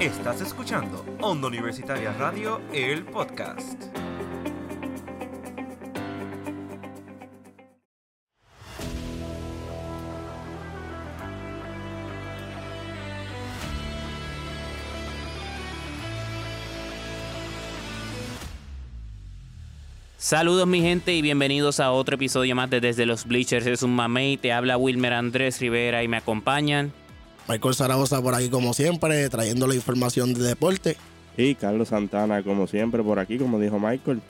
Estás escuchando Onda Universitaria Radio, el podcast. Saludos mi gente y bienvenidos a otro episodio más de Desde los Bleachers. Es un mamey, te habla Wilmer Andrés Rivera y me acompañan. Michael Zaragoza por aquí como siempre, trayendo la información de deporte. Y Carlos Santana como siempre por aquí, como dijo Michael.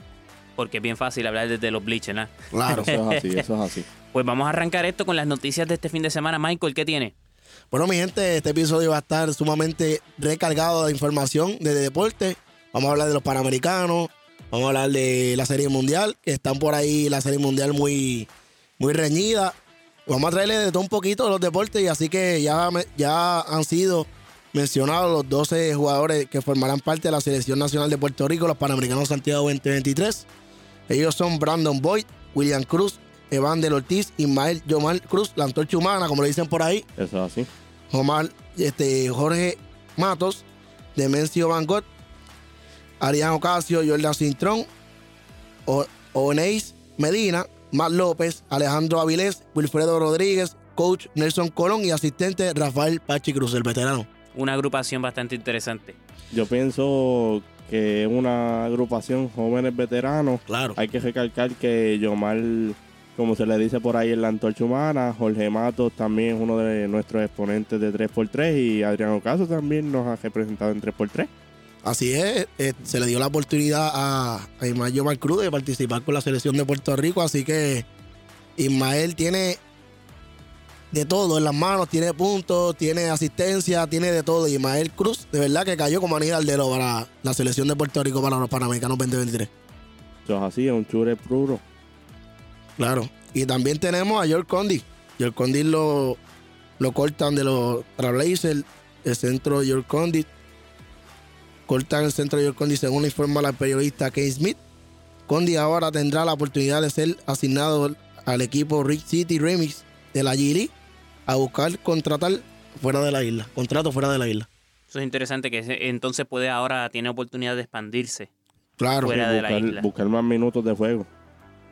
Porque es bien fácil hablar desde los Bleachers, ¿no? Claro. Eso es así, eso es así. Pues vamos a arrancar esto con las noticias de este fin de semana. Michael, ¿qué tiene? Bueno, mi gente, este episodio va a estar sumamente recargado de información de deporte. Vamos a hablar de los Panamericanos, vamos a hablar de la Serie Mundial, que están por ahí la Serie Mundial muy, muy reñida. Vamos a traerle de todo un poquito los deportes y así que ya, ya han sido mencionados los 12 jugadores que formarán parte de la Selección Nacional de Puerto Rico, los Panamericanos Santiago 2023. Ellos son Brandon Boyd, William Cruz, Evander Ortiz, Ismael Yomar Cruz, la antorcha humana, como le dicen por ahí, Eso es así. Omar, este, Jorge Matos, Demencio Van Gogh, Arián Ocasio, Jordan Cintrón, Oneis Medina, Matt López, Alejandro Avilés, Wilfredo Rodríguez, coach Nelson Colón y asistente Rafael Pachi Cruz, el veterano. Una agrupación bastante interesante. Yo pienso que es una agrupación jóvenes veteranos. Claro. Hay que recalcar que Yomar, como se le dice por ahí en la antorcha humana, Jorge Matos también es uno de nuestros exponentes de 3x3 y Adrián Ocaso también nos ha representado en 3x3. Así es, eh, se le dio la oportunidad a, a Ismael Yomar Cruz de participar con la selección de Puerto Rico, así que Ismael tiene de todo en las manos, tiene puntos, tiene asistencia, tiene de todo. Ismael Cruz, de verdad que cayó como anillo al dedo para la selección de Puerto Rico para los Panamericanos 2023. Eso es así, es un chure puro. Claro. Y también tenemos a George Condi. George Condi lo, lo cortan de los Trailblazers, el centro de George Condi. Cortan el centro de George Condi según informa la periodista Kate Smith. Condi ahora tendrá la oportunidad de ser asignado al equipo Rich City Remix de la G League a buscar contratar fuera de la isla. Contrato fuera de la isla. Eso es interesante que entonces puede ahora, tiene oportunidad de expandirse. Claro. Fuera de la isla. buscar, más minutos de juego.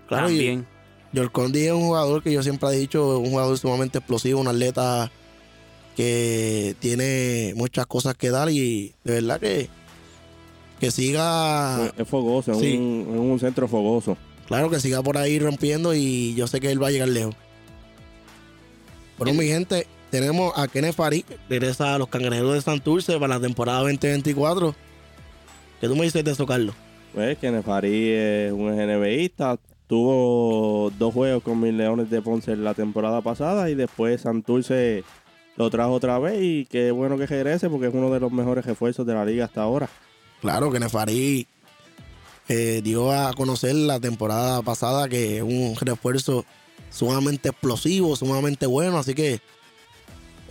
Claro, y- También. George Condi es un jugador que yo siempre he dicho, un jugador sumamente explosivo, un atleta que tiene muchas cosas que dar y de verdad que, que siga, Es fogoso, es. Sí. un, es un centro fogoso. claro que siga por ahí rompiendo y yo sé que él va a llegar lejos. Bueno, mi gente, tenemos a Kenneth Farid, regresa a los Cangrejeros de Santurce para la temporada 2024. ¿Qué tú me dices de eso, Carlos? Pues que Nefarí es un NBAista. Tuvo dos juegos con mis Leones de Ponce la temporada pasada y después Santurce lo trajo otra vez y qué bueno que regrese porque es uno de los mejores refuerzos de la liga hasta ahora. Claro que Nefarí eh, dio a conocer la temporada pasada que es un refuerzo sumamente explosivo, sumamente bueno, así que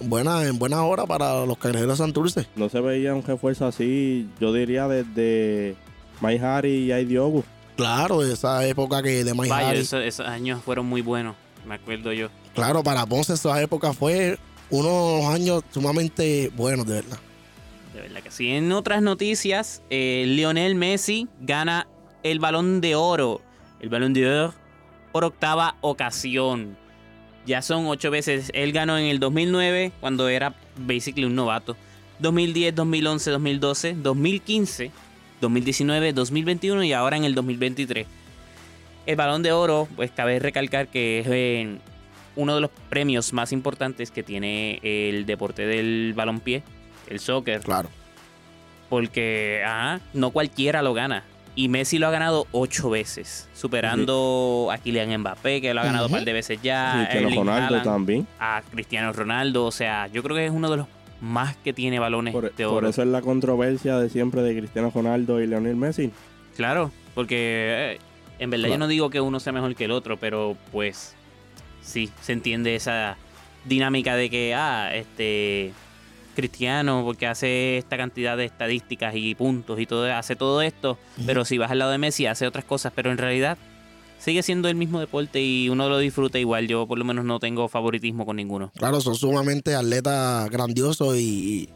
buena, en buena hora para los cangrejeros de Santurce. No se veía un refuerzo así, yo diría desde Mike Harry y Aidiogu. Claro, de esa época que de Mike Vaya, esos, esos años fueron muy buenos, me acuerdo yo. Claro, para Ponce esa época fue unos años sumamente buenos, de verdad. De verdad que sí. En otras noticias, eh, Lionel Messi gana el balón de oro. El balón de oro por octava ocasión. Ya son ocho veces. Él ganó en el 2009 cuando era basically un novato. 2010, 2011, 2012, 2015, 2019, 2021 y ahora en el 2023. El balón de oro, pues cabe recalcar que es eh, uno de los premios más importantes que tiene el deporte del balompié, el soccer. Claro. Porque ajá, no cualquiera lo gana. Y Messi lo ha ganado ocho veces, superando a Kylian Mbappé, que lo ha ganado un Ujú. par de veces ya, a Cristiano Erling Ronaldo Haaland, también. a Cristiano Ronaldo. O sea, yo creo que es uno de los más que tiene balones Por, de por oro. eso es la controversia de siempre de Cristiano Ronaldo y Lionel Messi. Claro, porque eh, en verdad yo no digo que uno sea mejor que el otro, pero pues sí, se entiende esa dinámica de que, ah, este, Cristiano, porque hace esta cantidad de estadísticas y puntos y todo, hace todo esto, pero si vas al lado de Messi hace otras cosas, pero en realidad sigue siendo el mismo deporte y uno lo disfruta igual. Yo por lo menos no tengo favoritismo con ninguno. Claro, son sumamente atletas grandiosos y, y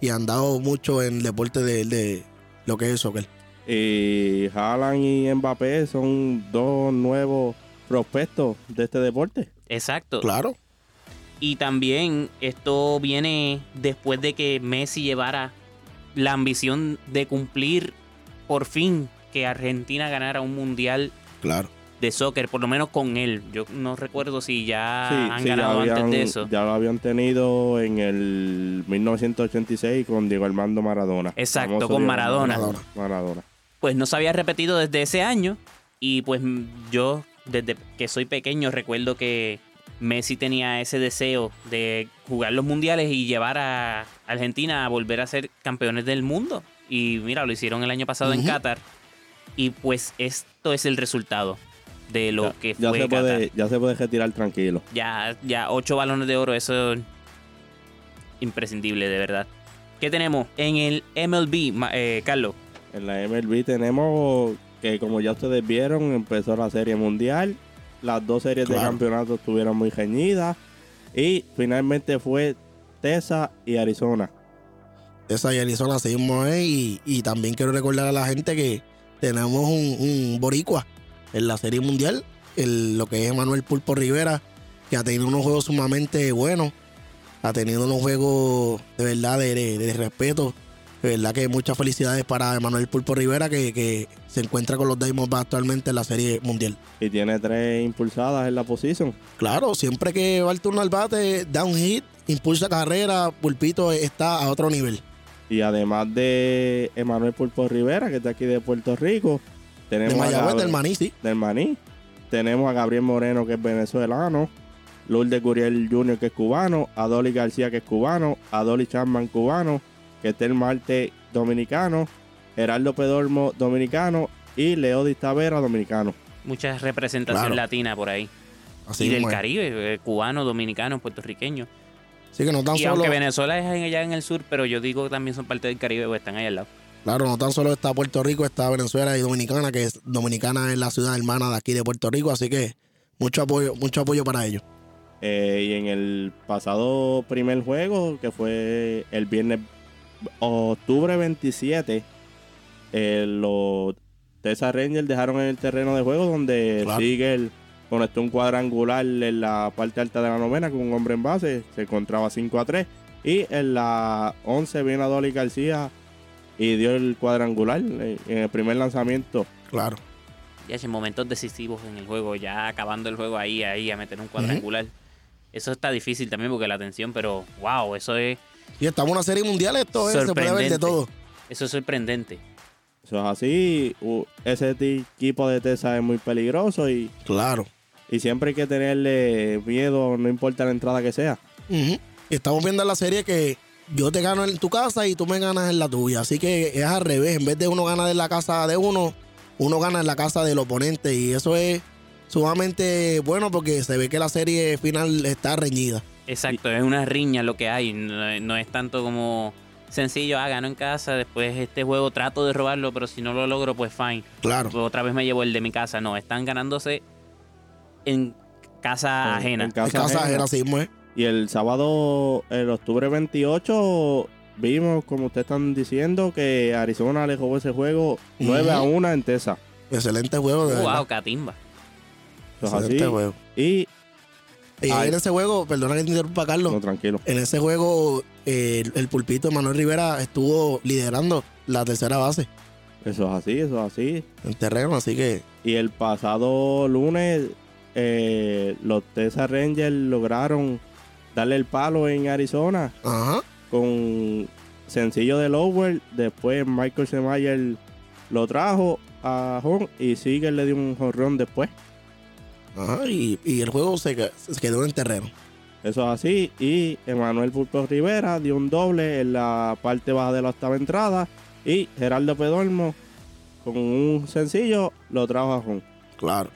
y han dado mucho en el deporte de, de lo que es el soccer. Y Haaland y Mbappé son dos nuevos prospectos de este deporte. Exacto. Claro. Y también esto viene después de que Messi llevara la ambición de cumplir por fin que Argentina ganara un mundial Claro. de soccer, por lo menos con él. Yo no recuerdo si ya Sí, han sí, ya, ganado habían- antes de eso. ya lo habían tenido en el 1986 con Diego Armando Maradona. Exacto, con Maradona. Maradona. Maradona. Pues no se había repetido desde ese año y pues yo desde que soy pequeño recuerdo que Messi tenía ese deseo de jugar los mundiales y llevar a Argentina a volver a ser campeones del mundo. Y mira, lo hicieron el año pasado en. Qatar. Y pues esto es el resultado de lo ya, que ya fue se Qatar. puede, ya se puede retirar tranquilo. Ya, ya ocho balones de oro, eso es imprescindible, de verdad. ¿Qué tenemos en el MLB, eh, Carlos? En la MLB tenemos que, como ya ustedes vieron, empezó la Serie Mundial. Las dos series de campeonato estuvieron muy reñidas. Y finalmente fue Texas y Arizona. Esa y Arizona seguimos ahí. Y, y también quiero recordar a la gente que tenemos un, un boricua en la Serie Mundial, el- lo que es Manuel Pulpo Rivera, que ha tenido unos juegos sumamente buenos. Ha tenido unos juegos de verdad de, de- de respeto. Verdad que muchas felicidades para Manuel Pulpo Rivera, que, que se encuentra con los Diamondbacks actualmente en la Serie Mundial. Y tiene tres impulsadas en la posición. Claro, siempre que va el turno al bate, da un hit, impulsa carrera, Pulpito está a otro nivel. Y además de Emanuel Pulpo Rivera, que está aquí de Puerto Rico, tenemos De a Mayagüez, del Maní, sí. del Maní. Tenemos a Gabriel Moreno, que es venezolano. Lourdes Guriel Jr., que es cubano. Adoli García, que es cubano. Adoli Chapman, cubano. Ketel Marte, dominicano. Gerardo Pedormo, dominicano. Y Leodis Tavera, dominicano. Mucha representación Claro. latina por ahí. Así y del es. Caribe, eh, cubano, dominicano, puertorriqueño. Así que no tan y solo, aunque Venezuela es allá en el sur, pero yo digo que también son parte del Caribe o están ahí al lado. claro, no tan solo está Puerto Rico, está Venezuela y Dominicana, que es Dominicana es la ciudad hermana de aquí de Puerto Rico, así que mucho apoyo, mucho apoyo para ellos. Eh, y en el pasado primer juego, que fue el viernes octubre 27, eh, los Texas Rangers dejaron en el terreno de juego donde Claro. Siegel conectó un cuadrangular en la parte alta de la novena con un hombre en base, se encontraba 5 a 3. Y en la 11 viene a Dolly García y dio el cuadrangular en el primer lanzamiento. Claro. Ya en momentos decisivos en el juego, ya acabando el juego ahí, ahí, a meter un cuadrangular. Eso está difícil también porque la atención, pero wow, eso es, Y estamos en una serie mundial, esto es, se puede ver de todo. eso es sorprendente. Eso es así. Ese equipo de Texas es muy peligroso y Claro. Y siempre hay que tenerle miedo, no importa la entrada que sea. Estamos viendo en la serie que yo te gano en tu casa y tú me ganas en la tuya. Así que es al revés. En vez de uno ganar en la casa de uno, uno gana en la casa del oponente. Y eso es sumamente bueno porque se ve que la serie final está reñida. Exacto, es una riña lo que hay. No, no es tanto como sencillo, ah, gano en casa, después este juego trato de robarlo, pero si no lo logro, pues fine. Claro. Pues otra vez me llevo el de mi casa. No, están ganándose en casa En- ajena. en En casa ajena. ajena, es. Y el sábado, el octubre 28, vimos, como ustedes están diciendo, que Arizona le jugó ese juego 9 a 1 en Texas. Excelente juego, de wow, verdad. Catimba. Así. Excelente juego. Y, Ay. en ese juego, perdona que te interrumpa, Carlos. no, tranquilo. En ese juego, eh, el, el pulpito de Manuel Rivera estuvo liderando la tercera base Eso es así, eso es así. en terreno, así que Y el pasado lunes, eh, los Texas Rangers lograron darle el palo en Arizona Ajá. con sencillo de Lower. Después Michael Semayer lo trajo a home y Seager le dio un jonrón después. Ajá. Y, y el juego se, que- se quedó en terreno. Eso es así. Y Emanuel Pulpo Rivera dio un doble en la parte baja de la octava entrada. Y Gerardo Pedormo, con un sencillo, lo trajo a home. Claro.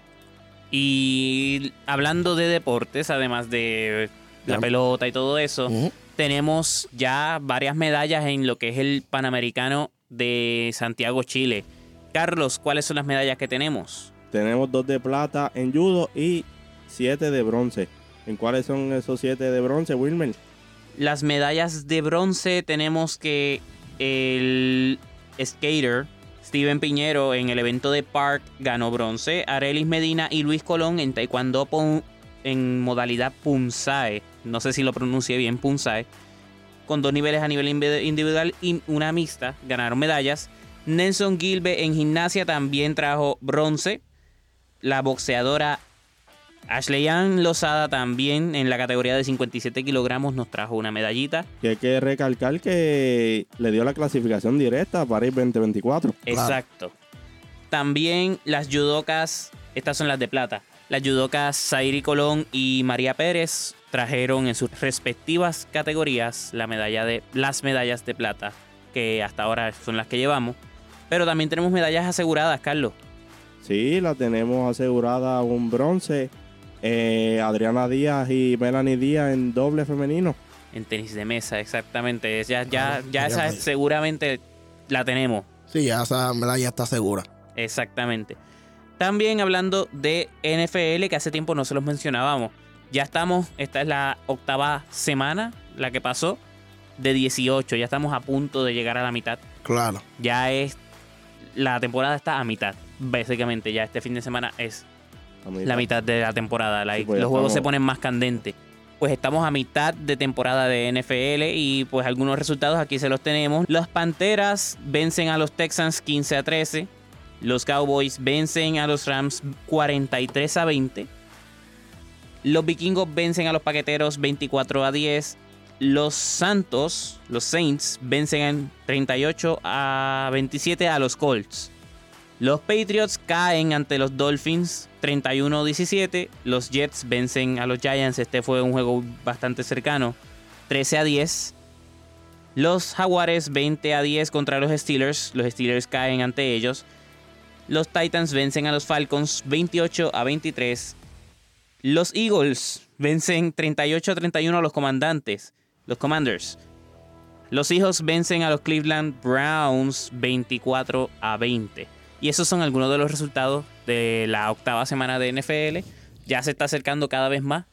Y hablando de deportes, además de la Ya. pelota y todo eso, tenemos ya varias medallas en lo que es el Panamericano de Santiago, Chile. Carlos, ¿cuáles son las medallas que tenemos? Tenemos dos de plata en judo y siete de bronce. ¿En cuáles son esos siete de bronce, Wilmer? Las medallas de bronce tenemos que el skater Steven Piñero en el evento de Park ganó bronce. Arelis Medina y Luis Colón en Taekwondo en modalidad Punsae. No sé si lo pronuncié bien, Punsae. Con dos niveles a nivel individual y una mixta. Ganaron medallas. Nelson Gilbe en gimnasia también trajo bronce. La boxeadora Ashleyan Lozada también en la categoría de 57 kilogramos nos trajo una medallita. Que hay que recalcar que le dio la clasificación directa para ir 2024. Exacto. También las judocas, estas son las de plata. Las judocas Zairi Colón y María Pérez trajeron en sus respectivas categorías la medalla de, las medallas de plata, que hasta ahora son las que llevamos. Pero también tenemos medallas aseguradas, Carlos. Sí, la tenemos asegurada un bronce. Eh, Adriana Díaz y Melanie Díaz en doble femenino. En tenis de mesa, exactamente. Ya, ya, Ah, ya ya esa me- seguramente la tenemos. Sí, ya esa medalla está segura. Exactamente. También hablando de NFL, que hace tiempo no se los mencionábamos. Ya estamos, esta es la octava semana, la que pasó, de 18. Ya estamos a punto de llegar a la mitad. Claro. Ya es, la temporada está a mitad. Básicamente, ya este fin de semana es la mitad de la temporada. like, Sí, pues los juegos se ponen más candentes. Pues estamos a mitad de temporada de NFL y pues algunos resultados aquí se los tenemos. Las Panteras vencen a los Texans 15 a 13. Los Cowboys vencen a los Rams 43 a 20. Los Vikingos vencen a los Paqueteros 24 a 10. Los Santos, los Saints, vencen en 38 a 27 a los Colts. Los Patriots caen ante los Dolphins 31-17. Los Jets vencen a los Giants. Este fue un juego bastante cercano. 13 a 10. Los Jaguares 20 a 10 contra los Steelers. Los Steelers caen ante ellos. Los Titans vencen a los Falcons 28 a 23. Los Eagles vencen 38 a 31 a los comandantes. Los Commanders. Los Seahawks vencen a los Cleveland Browns 24 a 20. Y esos son algunos de los resultados de la octava semana de NFL. Ya se está acercando cada vez más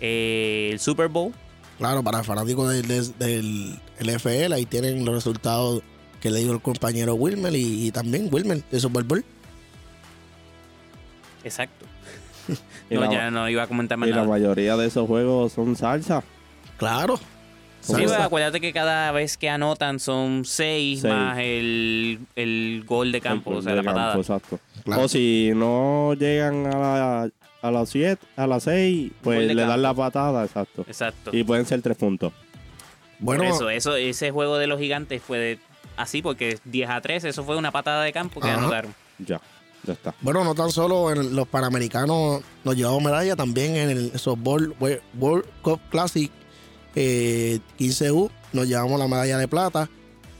eh, el Super Bowl. Claro, para fanáticos del, del, del NFL, ahí tienen los resultados que le dio el compañero Wilmer y, y también Wilmer de Super Bowl. Exacto. No, la- ya no iba a comentar más Y la nada. mayoría de esos juegos son salsa. Claro. Sí, pues, acuérdate que cada vez que anotan son seis, Seis. más el, el gol de campo, El o sea, la de campo, patada. Exacto. Claro. O si no llegan a la, a las 7, a las 6, Gol pues le campo. dan la patada, exacto. Exacto. Y pueden ser tres puntos. Bueno, Por eso, eso, ese juego de los gigantes fue de- así porque 10 a 3, eso fue una patada de campo que Ajá. anotaron. Ya, ya está. bueno, no tan solo en los Panamericanos nos llevamos medalla, también en el softball World Cup Classic eh, 15U nos llevamos la medalla de plata.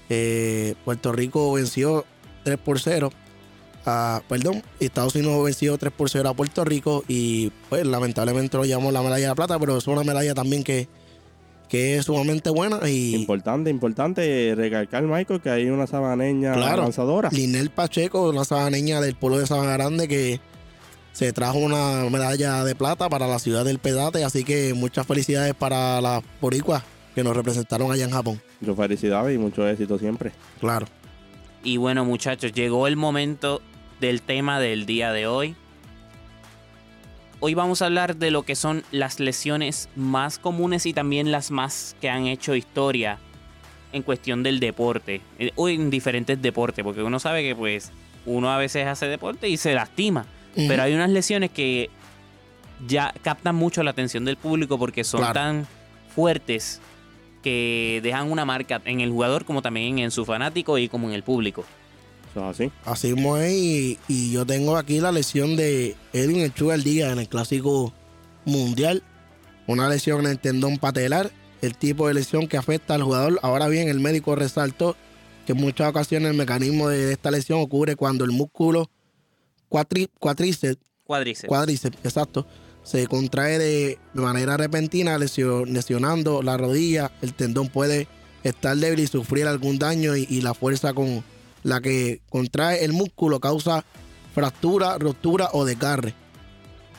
Eh, Puerto Rico venció 3 por 0. a- perdón, Estados Unidos venció 3 por 0 a Puerto Rico y pues lamentablemente nos llevamos la medalla de plata, pero es una medalla también que, que es sumamente buena y Importante, importante recalcar, Michael, que hay una sabaneña Claro. lanzadora. Linel Pacheco, una sabaneña del pueblo de Sabana Grande que se trajo una medalla de plata para la ciudad del Pedate, así que muchas felicidades para las boricuas que nos representaron allá en Japón. Muchas felicidades y mucho éxito siempre. Claro. Y bueno, muchachos, llegó el momento del tema del día de hoy. Hoy vamos a hablar de lo que son las lesiones más comunes y también las más que han hecho historia en cuestión del deporte. eh, O en diferentes deportes, porque uno sabe que pues uno a veces hace deporte y se lastima. Pero hay unas lesiones que ya captan mucho la atención del público porque son Claro. tan fuertes que dejan una marca en el jugador como también en su fanático y como en el público. Así. Así mismo es, y, y yo tengo aquí la lesión de Edwin El Chuga el día en el Clásico Mundial. Una lesión en el tendón patelar, el tipo de lesión que afecta al jugador. Ahora bien, el médico resaltó que en muchas ocasiones el mecanismo de esta lesión ocurre cuando el músculo cuatri, cuádriceps Cuádriceps. cuádriceps, exacto, se contrae de, manera repentina, lesio- lesionando la rodilla. El tendón puede estar débil y sufrir algún daño y, y la fuerza con la que contrae el músculo causa fractura, rotura o desgarre.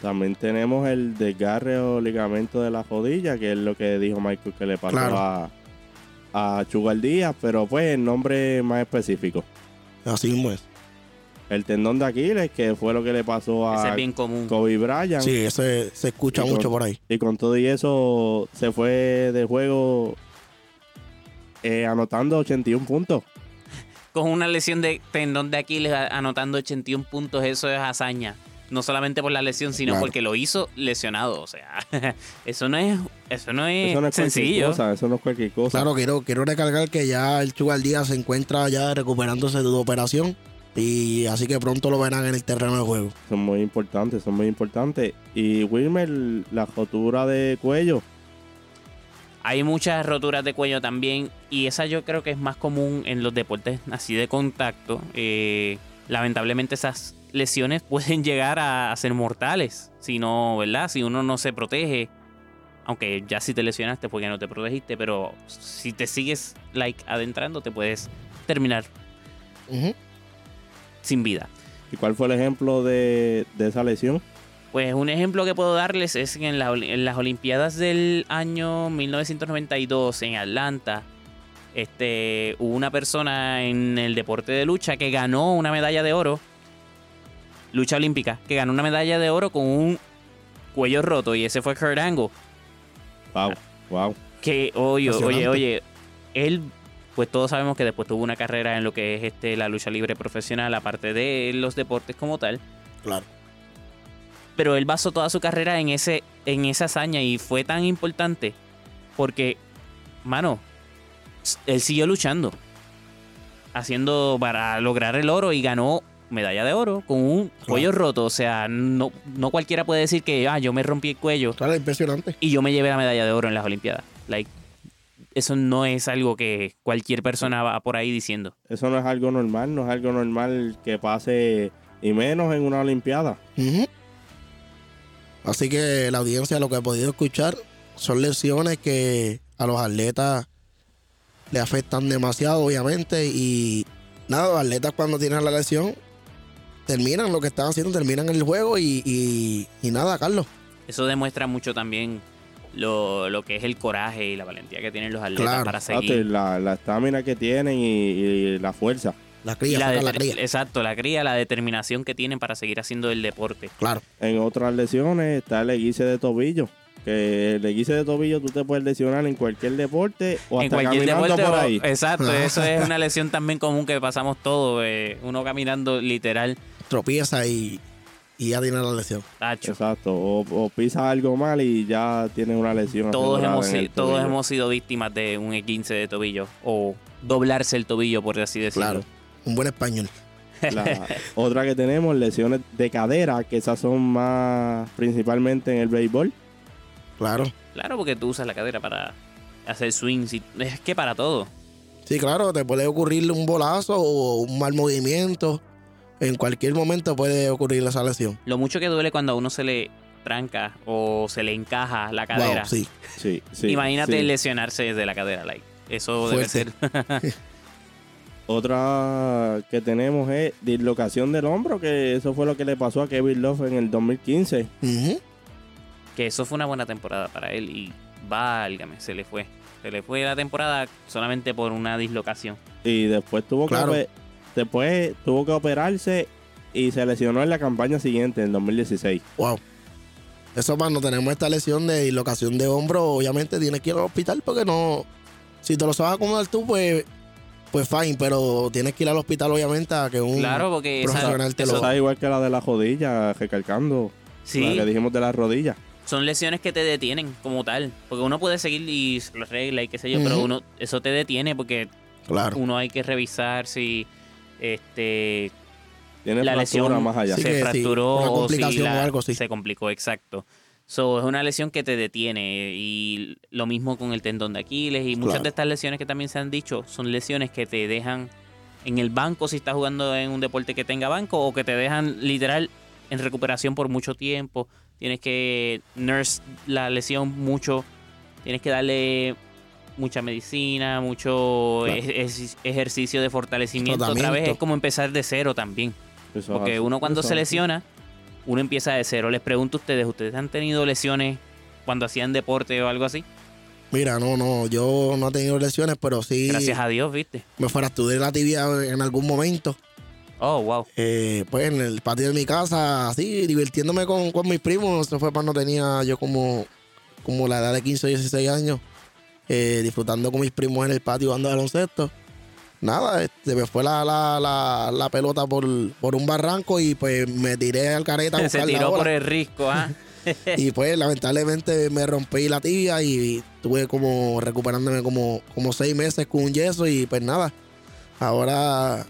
También tenemos el desgarre o ligamento de la rodilla, que es lo que dijo Michael que le pasó Claro. a, a Chugal Díaz, pero pues el nombre más específico. Así mismo es. El tendón de Aquiles, que fue lo que le pasó Ese a es bien común. Kobe Bryant. Sí, ese se escucha Y con- mucho por ahí. Y con todo y eso se fue del juego eh, anotando 81 puntos. Con una lesión de tendón de Aquiles anotando 81 puntos, eso es hazaña. No solamente por la lesión, sino Claro. porque lo hizo lesionado. O sea, eso no es, eso no es, Eso no es cualquier sencillo. cosa, eso no es cualquier cosa. Claro, quiero, quiero recalcar que ya el Chugal Díaz se encuentra ya recuperándose de su operación. Y así que pronto lo verán en el terreno de juego. Son muy importantes, son muy importantes. Y Wilmer, la rotura de cuello, Hay muchas roturas de cuello también y esa yo creo que es más común en los deportes así de contacto. Eh, lamentablemente esas lesiones pueden llegar a, a ser mortales si no, ¿verdad? Si uno no se protege. Aunque ya si te lesionaste porque no te protegiste, pero si te sigues like adentrando te puedes terminar Ujú. Sin vida. ¿y cuál fue el ejemplo de, de esa lesión? Pues un ejemplo que puedo darles es que en, la- en las Olimpiadas del año 1992 en Atlanta, este, hubo una persona en el deporte de lucha que ganó una medalla de oro, lucha olímpica, que ganó una medalla de oro con un cuello roto y ese fue Kurt Angle. Wow, wow. Que, oye, oye, oye, él, pues todos sabemos que después tuvo una carrera en lo que es este, la lucha libre profesional, aparte de los deportes como tal. Claro. pero él basó toda su carrera en ese en esa hazaña y fue tan importante porque mano él siguió luchando haciendo para lograr el oro y ganó medalla de oro con un cuello roto o sea no no cualquiera puede decir que ah yo me rompí el cuello Claro, impresionante. y yo me llevé la medalla de oro en las olimpiadas like eso no es algo que cualquier persona va por ahí diciendo Eso no es algo normal, no es algo normal que pase, y menos en una Olimpiada. Así que la audiencia lo que ha podido escuchar son lesiones que a los atletas le afectan demasiado, obviamente. Y nada, los atletas cuando tienen la lesión terminan lo que están haciendo, terminan el juego y, y- y nada, Carlos. eso demuestra mucho también lo, lo que es el coraje y la valentía que tienen los atletas Claro. para Exacto, y seguir la la estamina que tienen y, y la fuerza. La cría, la cría. Exacto, la cría, la determinación que tienen para seguir haciendo el deporte. Claro. En otras lesiones está el esguince de tobillo. Que el esguince de tobillo tú te puedes lesionar en cualquier deporte o en hasta cualquier caminando deporte. por ahí. Exacto, eso es una lesión también común que pasamos todos. eh, uno caminando literal, Tropieza y, y ya tiene la lesión. tacho. Exacto, o, o pisas algo mal y ya tienes una lesión. Todos hemos, si- todos hemos sido víctimas de un 15 de tobillo o doblarse el tobillo, por así decirlo. Claro. Un buen español. La otra que tenemos, lesiones de cadera, que esas son más principalmente en el béisbol. Claro. Claro, porque tú usas la cadera para hacer swings. y- es que para todo. Sí, claro, te puede ocurrir un bolazo o un mal movimiento. En cualquier momento puede ocurrir esa lesión. Lo mucho que duele cuando a uno se le tranca o se le encaja la cadera. Wow, sí. Sí, sí. Imagínate sí. lesionarse desde la cadera, like. Eso debe ser. Otra que tenemos es dislocación del hombro, que eso fue lo que le pasó a Kevin Love en el 2015. Ujú. que eso fue una buena temporada para él y válgame, se le fue. Se le fue la temporada solamente por una dislocación. Y después tuvo Claro. que después tuvo que operarse y se lesionó en la campaña siguiente, en 2016. Wow. Eso cuando tenemos esta lesión de dislocación de hombro, obviamente tienes que ir al hospital porque no. Si te lo sabes acomodar tú, pues. Pues fine, pero tienes que ir al hospital, obviamente, a que un Claro, porque profesional te eso- igual que la de la rodilla, recalcando. sí, La que dijimos de la rodilla. son lesiones que te detienen como tal. Porque uno puede seguir y se lo arregla y qué sé yo, pero uno eso te detiene porque Claro. uno hay que revisar si este Tiene la lesión más allá. Sí, se sí, fracturó o si complicación la- o algo se complicó, exacto. So, es una lesión que te detiene y lo mismo con el tendón de Aquiles y muchas Claro. de estas lesiones que también se han dicho son lesiones que te dejan en el banco si estás jugando en un deporte que tenga banco o que te dejan literal en recuperación por mucho tiempo. Tienes que nurse la lesión mucho, tienes que darle mucha medicina, mucho Claro. ej- ej- ejercicio de fortalecimiento. Otra vez es como empezar de cero también. Eso Porque uno cuando se lesiona, uno empieza de cero. Les pregunto a ustedes, ¿ustedes han tenido lesiones cuando hacían deporte o algo así? Mira, no, no, yo no he tenido lesiones, pero sí Gracias a Dios, ¿viste? me fracturé la tibia en algún momento. Oh, wow. Eh, pues en el patio de mi casa, así, divirtiéndome con, con mis primos. Eso fue cuando tenía yo como, como la edad de 15 o 16 años, eh, disfrutando con mis primos en el patio jugando baloncesto. Nada, este, me fue la, la, la, la pelota por, por un barranco y pues me tiré al careta a Se tiró por el risco, ¿ah? Y pues lamentablemente me rompí la tibia y tuve como recuperándome como, como seis meses con un yeso y pues nada. Ahora,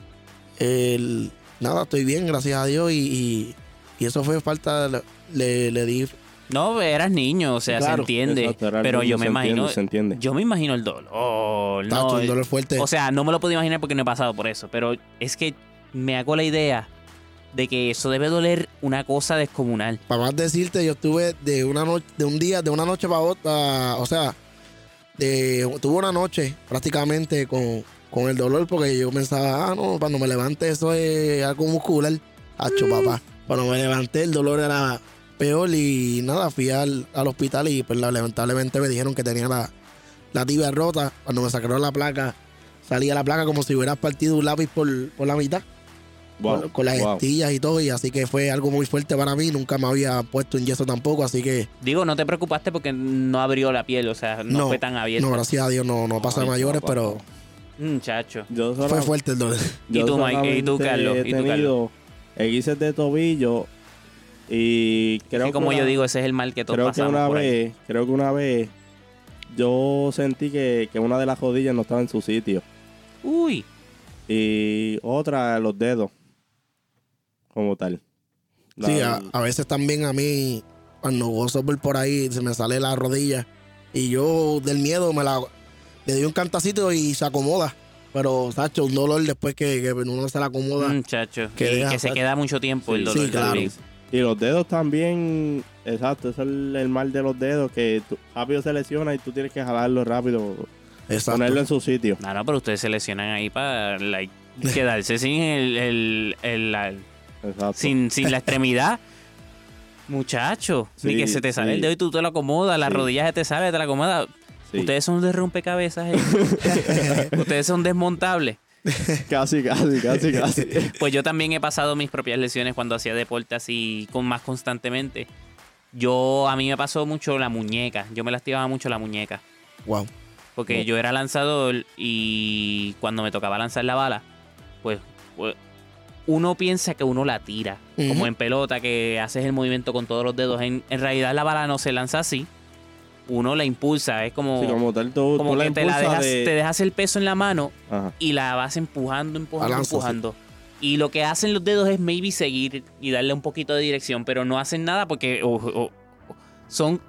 el, nada, estoy bien, gracias a Dios y, y, y eso fue falta, le, le di... No, eras niño, o sea, se entiende. Exacto, pero yo me se imagino. entiende, se entiende. Yo me imagino el dolor. No, un dolor fuerte. o sea, no me lo puedo imaginar porque no he pasado por eso. Pero es que me hago la idea de que eso debe doler una cosa descomunal. Para más decirte, yo estuve de una noche, de un día, de una noche para otra, o sea, de, tuve una noche prácticamente con, con el dolor porque yo pensaba, ah, no, cuando me levante eso es algo muscular. Hacho, papá. Cuando me levanté el dolor era peor y nada, fui al, al hospital y pues la- lamentablemente me dijeron que tenía la, la tibia rota. Cuando me sacaron la placa, salía la placa como si hubiera partido un lápiz por, por la mitad Wow, con, con las wow. estillas y todo, y así que fue algo muy fuerte para mí. Nunca me había puesto un yeso tampoco, así que Digo, no te preocupaste porque no abrió la piel, o sea, no, No, fue tan abierto. no, gracias a Dios no, no pasa Ay, mayores, papá. pero Muchacho. Yo fue fuerte el dolor. ¿Y tú, Mike? ¿Y tú, Carlos? He ¿Y tú, tenido esguinces de tobillo y creo que como una- yo digo, ese es el mal que todos creo que una por ahí. vez, creo que una vez yo sentí que, que una de las rodillas no estaba en su sitio Uy, y otra los dedos como tal. La- Sí, a, a veces también a mí, cuando gozo por, por ahí, se me sale la rodilla y yo del miedo me la le doy un cantacito y se acomoda. Pero, Sacho, un dolor después que, que uno se la acomoda. muchacho. Que Que, deja- que se queda mucho tiempo el dolor sí, claro. también. Y los dedos también, exacto, eso es el, el mal de los dedos, que tú- rápido se lesiona y tú tienes que jalarlo rápido, Exacto. ponerlo en su sitio. No, no, pero ustedes se lesionan ahí para like, quedarse sin el, el- el- la, Exacto. sin, sin la extremidad. Muchacho, ni que se te sale sí. el dedo y tú te lo acomodas, las Sí. rodillas se te sale, te la acomodas. Sí. Ustedes son de rompecabezas. eh. Ustedes son desmontables. Casi, casi, casi, casi. Pues yo también he pasado mis propias lesiones cuando hacía deporte así con más constantemente. Yo, a mí me pasó mucho la muñeca. Yo me lastimaba mucho la muñeca. Wow. Porque yo era lanzador y cuando me tocaba lanzar la bala, pues, pues, uno piensa que uno la tira. Como en pelota, que haces el movimiento con todos los dedos. En, en realidad la bala no se lanza así. Uno la impulsa. Es como, Sí, como tal, tú, como tú la que te, la dejas, de- te dejas el peso en la mano Ajá. y la vas empujando, empujando, Balanza, sí. empujando. Y lo que hacen los dedos es maybe seguir y darle un poquito de dirección, pero no hacen nada porque son,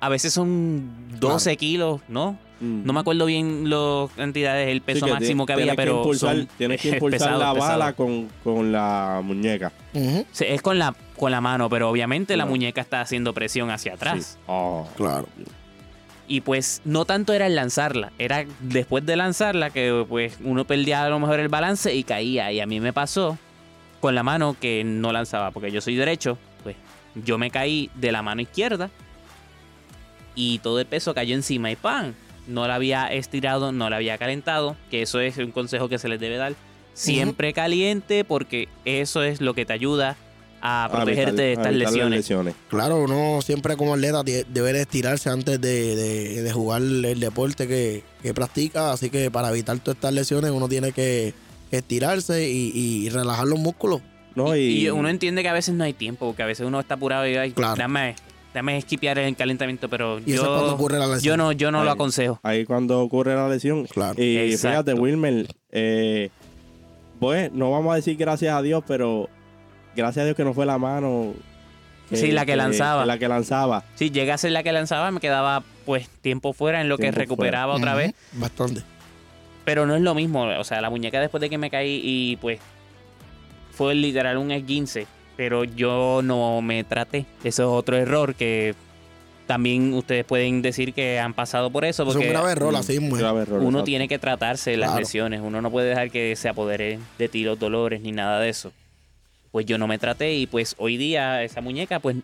a veces son 12 kilos, ¿no? Mm. No me acuerdo bien las cantidades, el Sí, peso que máximo que había, pero impulsar, son- tienes que es impulsar pesado, la pesado. bala con, con la muñeca. Sí, Es con la, con la mano, pero obviamente la muñeca está haciendo presión hacia atrás. Sí. Oh. Claro. Y pues no tanto era el lanzarla, era después de lanzarla que pues uno perdía a lo mejor el balance y caía. Y a mí me pasó con la mano que no lanzaba, porque yo soy derecho, pues yo me caí de la mano izquierda y todo el peso cayó encima y ¡pam! No la había estirado, no la había calentado, que eso es un consejo que se les debe dar. Siempre caliente porque eso es lo que te ayuda a protegerte evitar- de estas lesiones. lesiones. Claro, uno siempre como atleta debe de estirarse antes de, de- de jugar el deporte que, que practica. Así que para evitar todas estas lesiones uno tiene que estirarse y, y relajar los músculos. No, y, Y, uno entiende que a veces no hay tiempo, porque a veces uno está apurado y ay, Claro. dame, dame esquipear el calentamiento, pero Y eso es cuando yo, ocurre la lesión. yo no, yo no lo aconsejo. ahí cuando ocurre la lesión. Claro. Y Exacto. fíjate, Wilmer, eh, pues no vamos a decir gracias a Dios, pero gracias a Dios que no fue la mano. Sí, la que lanzaba. la que lanzaba. Si llega a ser la que lanzaba, me quedaba pues tiempo fuera en lo que recuperaba otra vez. Bastante. Pero no es lo mismo, o sea, la muñeca después de que me caí y pues fue literal un esguince, pero yo no me traté. Eso es otro error que también ustedes pueden decir que han pasado por eso, Es un porque grave error Mm, así, mismo. grave error, uno exacto. tiene que tratarse las Claro. lesiones, uno no puede dejar que se apodere de ti los dolores ni nada de eso. Pues yo no me traté y pues hoy día esa muñeca, pues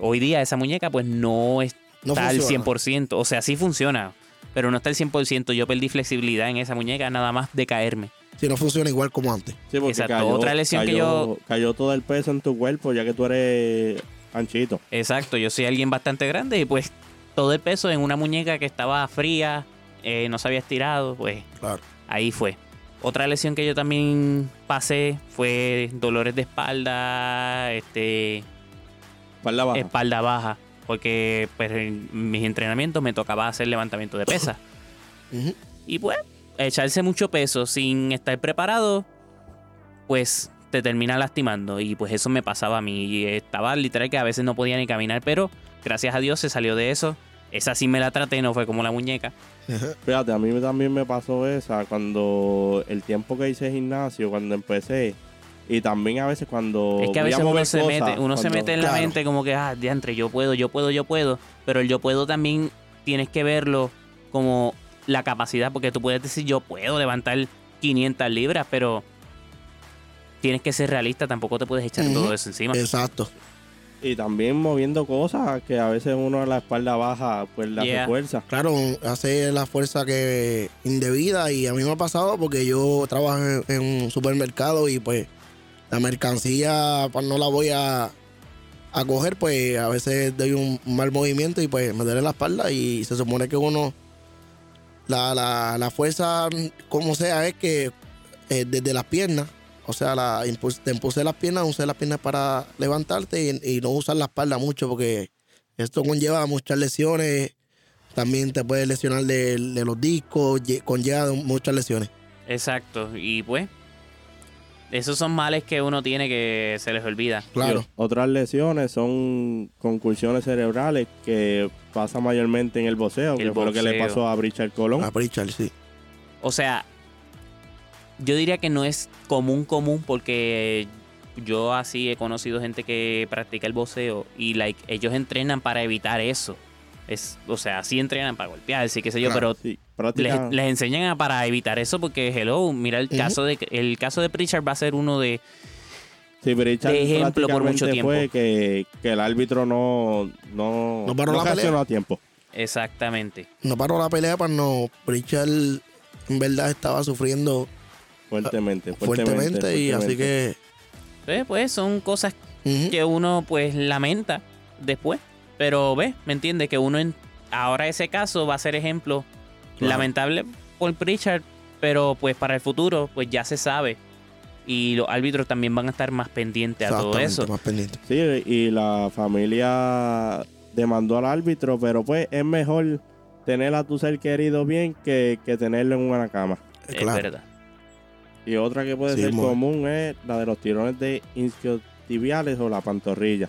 hoy día esa muñeca pues no está No al funciona. 100%, o sea, sí funciona, pero no está al 100%. Yo perdí flexibilidad en esa muñeca nada más de caerme. Si no funciona igual como antes. Sí, porque Exacto, cayó, otra lesión que yo- Cayó todo el peso en tu cuerpo ya que tú eres anchito. Exacto, yo soy alguien bastante grande y pues todo el peso en una muñeca que estaba fría, eh, no se había estirado, pues Claro. ahí fue. Otra lesión que yo también pasé fue dolores de espalda, este, Espalda baja. espalda baja, porque pues, en mis entrenamientos me tocaba hacer levantamiento de pesas. Ujú. Y pues, echarse mucho peso sin estar preparado, pues te termina lastimando. Y pues eso me pasaba a mí. Y estaba literal que a veces no podía ni caminar, pero gracias a Dios se salió de eso. Esa sí me la traté, no fue como la muñeca. Fíjate, a mí también me pasó esa cuando el tiempo que hice gimnasio, cuando empecé. Y también a veces cuando. es que a veces uno se cosas, mete, uno se mete en la mente como que, ah, diantre, yo puedo, yo puedo, yo puedo. Pero el yo puedo también tienes que verlo como la capacidad, porque tú puedes decir, yo puedo levantar 500 libras, pero tienes que ser realista, tampoco te puedes echar todo eso encima. Exacto. Y también moviendo cosas que a veces uno a la espalda baja, pues la Yeah. fuerza. Claro, hace la fuerza que indebida y a mí me ha pasado porque yo trabajo en, en un supermercado y pues la mercancía pues no la voy a, a coger, pues a veces doy un mal movimiento y pues me duele la espalda y se supone que uno, la, la, la fuerza como sea es que eh, desde las piernas, o sea, la, te impulse las piernas, use las piernas para levantarte y, y no usar la espalda mucho porque esto conlleva muchas lesiones. También te puede lesionar de, de los discos, lle- conlleva muchas lesiones. Exacto, y pues, esos son males que uno tiene que se les olvida. Claro. Y otras lesiones son concursiones cerebrales que pasa mayormente en el boxeo, El que fue lo que le pasó a Richard Colón. A Pritchard, sí. O sea, yo diría que no es común común porque yo así he conocido gente que practica el boxeo y like ellos entrenan para evitar eso. Es, o sea, sí entrenan para golpear, sí qué sé yo, Claro, pero Sí, les, enseñan a- para evitar eso porque hello, mira el caso de el caso de Pritchard va a ser uno de Sí, pero Richard de ejemplo por mucho prácticamente fue tiempo. que, que el árbitro no, no, No paró la reaccionó pelea. a tiempo. exactamente. No paró la pelea, pero no. Pritchard en verdad estaba sufriendo Fuertemente, fuertemente, fuertemente. y así que. Pues, pues son cosas que uno pues lamenta después. Pero ve, ¿me entiendes? Que uno en, ahora ese caso va a ser ejemplo Claro. lamentable por Pritchard, pero pues para el futuro pues ya se sabe. Y los árbitros también van a estar más pendientes a todo eso. Más pendiente. Sí, y la familia demandó al árbitro, pero pues es mejor tener a tu ser querido bien que, que tenerlo en una cama. Es claro. verdad. Y otra que puede Sí, ser común es la de los tirones de isquiotibiales o la pantorrilla.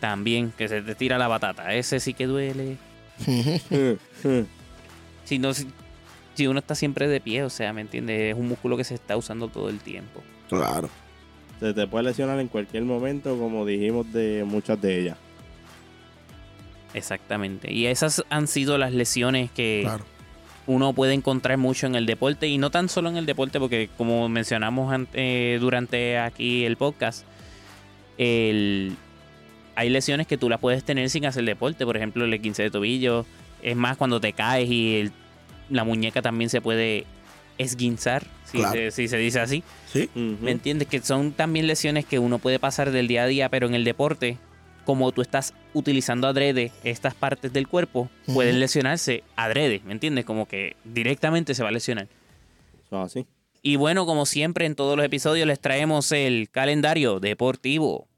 También que se te tira la batata. Ese sí que duele. Si no, si, si uno está siempre de pie, o sea, ¿me entiendes? Es un músculo que se está usando todo el tiempo. Claro. Se te puede lesionar en cualquier momento, como dijimos de muchas de ellas. Exactamente. Y esas han sido las lesiones que Claro. Uno puede encontrar mucho en el deporte y no tan solo en el deporte porque como mencionamos ante- eh, durante aquí el podcast el- hay lesiones que tú las puedes tener sin hacer deporte por ejemplo el 15 de tobillo es más cuando te caes y el- la muñeca también se puede esguinzar si, Claro. se, si se dice así Sí. ¿Me entiendes? Que son también lesiones que uno puede pasar del día a día, pero en el deporte, como tú estás utilizando adrede estas partes del cuerpo, pueden lesionarse adrede, ¿me entiendes? Como que directamente se va a lesionar. Eso es así. Y bueno, como siempre en todos los episodios les traemos el calendario deportivo.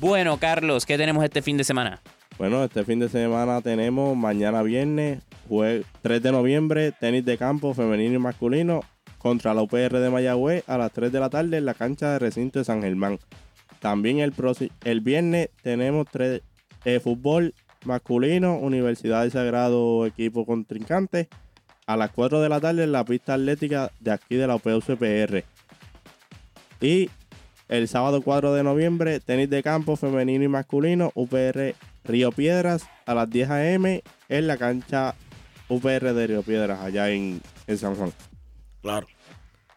Bueno, Carlos, ¿qué tenemos este fin de semana? Bueno, este fin de semana tenemos mañana viernes, jue- 3 de noviembre, tenis de campo femenino y masculino contra la UPR de Mayagüez a las 3 de la tarde en la cancha de recinto de San Germán. También el, el viernes tenemos tres, eh, fútbol masculino, Universidad de Sagrado, equipo contrincante, a las 4 de la tarde en la pista atlética de aquí de la UPR. Y el sábado 4 de noviembre, tenis de campo femenino y masculino, UPR Río Piedras a las 10 a.m. en la cancha UPR de Río Piedras, allá en, en San Juan. Claro.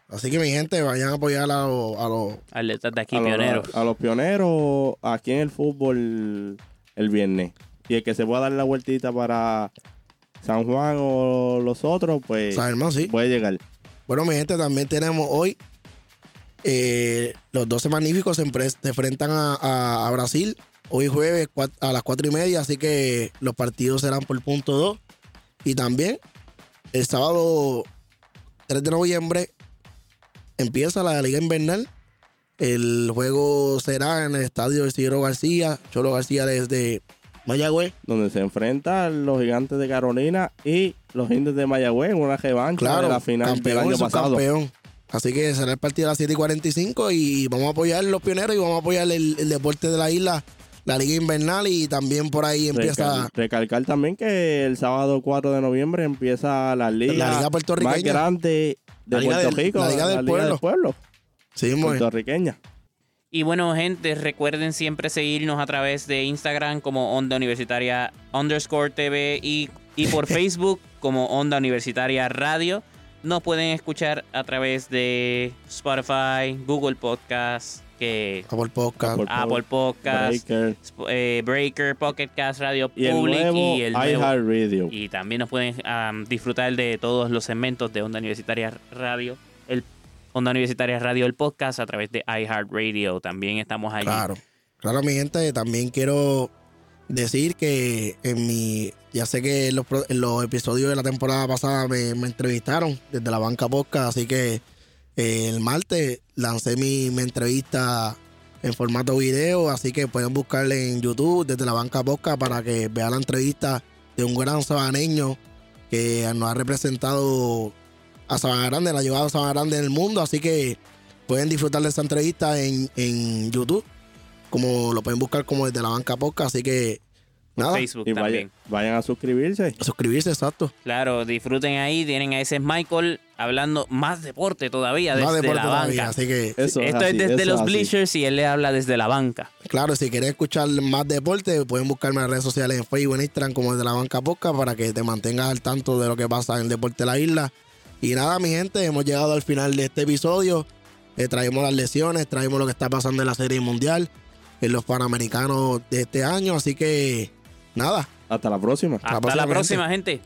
Así que mi gente, vayan a apoyar a los... A los Atletas de aquí, a, los- pioneros. a los pioneros aquí en el fútbol el viernes. Y el que se pueda dar la vueltita para San Juan o los otros, pues San Germán, sí. puede llegar. Bueno, mi gente, también tenemos hoy eh, los 12 magníficos se, se enfrentan a, a- a Brasil. Hoy jueves a las 4 y media, así que los partidos serán por punto 2. Y también el sábado 3 de noviembre empieza la Liga Invernal. El juego será en el estadio Isidro García, Cholo García desde Mayagüez. Donde se enfrentan los gigantes de Carolina y los indios de Mayagüez en una revancha Claro, de la final campeón del año pasado. subcampeón. Así que será el partido a las 7 y 45 y vamos a apoyar los pioneros y vamos a apoyar el, el deporte de la isla, la liga invernal y también por ahí empieza Recal- recalcar también que el sábado 4 de noviembre empieza la liga, La liga puertorriqueña. más grande de La liga Puerto del- Rico, la liga del pueblo. pueblo, Sí, muy- puertorriqueña. Y bueno, gente, recuerden siempre seguirnos a través de Instagram como Onda Universitaria underscore TV y, y por Facebook como Onda Universitaria Radio. Nos pueden escuchar a través de Spotify, Google Podcast, que Apple Podcast. Apple Apple Podcast, Breaker eh, Breaker, Pocket Cast, Radio y el Public nuevo y el nuevo- iHeartRadio. Y también nos pueden disfrutar de todos los segmentos de Onda Universitaria Radio, el Onda Universitaria Radio, el podcast a través de iHeartRadio. También estamos allí. Claro. Claro, mi gente, también quiero decir que en mi. Ya sé que en los, pro- en los episodios de la temporada pasada me, me entrevistaron desde la banca podcast, así que el martes lancé mi, mi entrevista en formato video, así que pueden buscarle en YouTube desde la banca podcast para que vean la entrevista de un gran sabaneño que nos ha representado a Sabana Grande, la ha llevado Sabana Grande en el mundo, así que pueden disfrutar de esa entrevista en, en YouTube, como lo pueden buscar como desde la banca podcast, así que nada, Facebook Y también. vayan, vayan a suscribirse. suscribirse, exacto. Claro, disfruten ahí. Tienen a ese Michael hablando más deporte todavía desde Más deporte la todavía, banca. así que Eso Esto así, es desde eso los bleachers y él le habla desde la banca. Claro, si quieres escuchar más deporte, pueden buscarme en las redes sociales en Facebook, en Instagram, como desde la banca podcast, para que te mantengas al tanto de lo que pasa en el deporte de la isla. Y nada, mi gente, hemos llegado al final de este episodio. Eh, traemos las lesiones, traemos lo que está pasando en la Serie Mundial, en los Panamericanos de este año. Así que, nada, Hasta la próxima. Hasta la próxima, próxima, gente.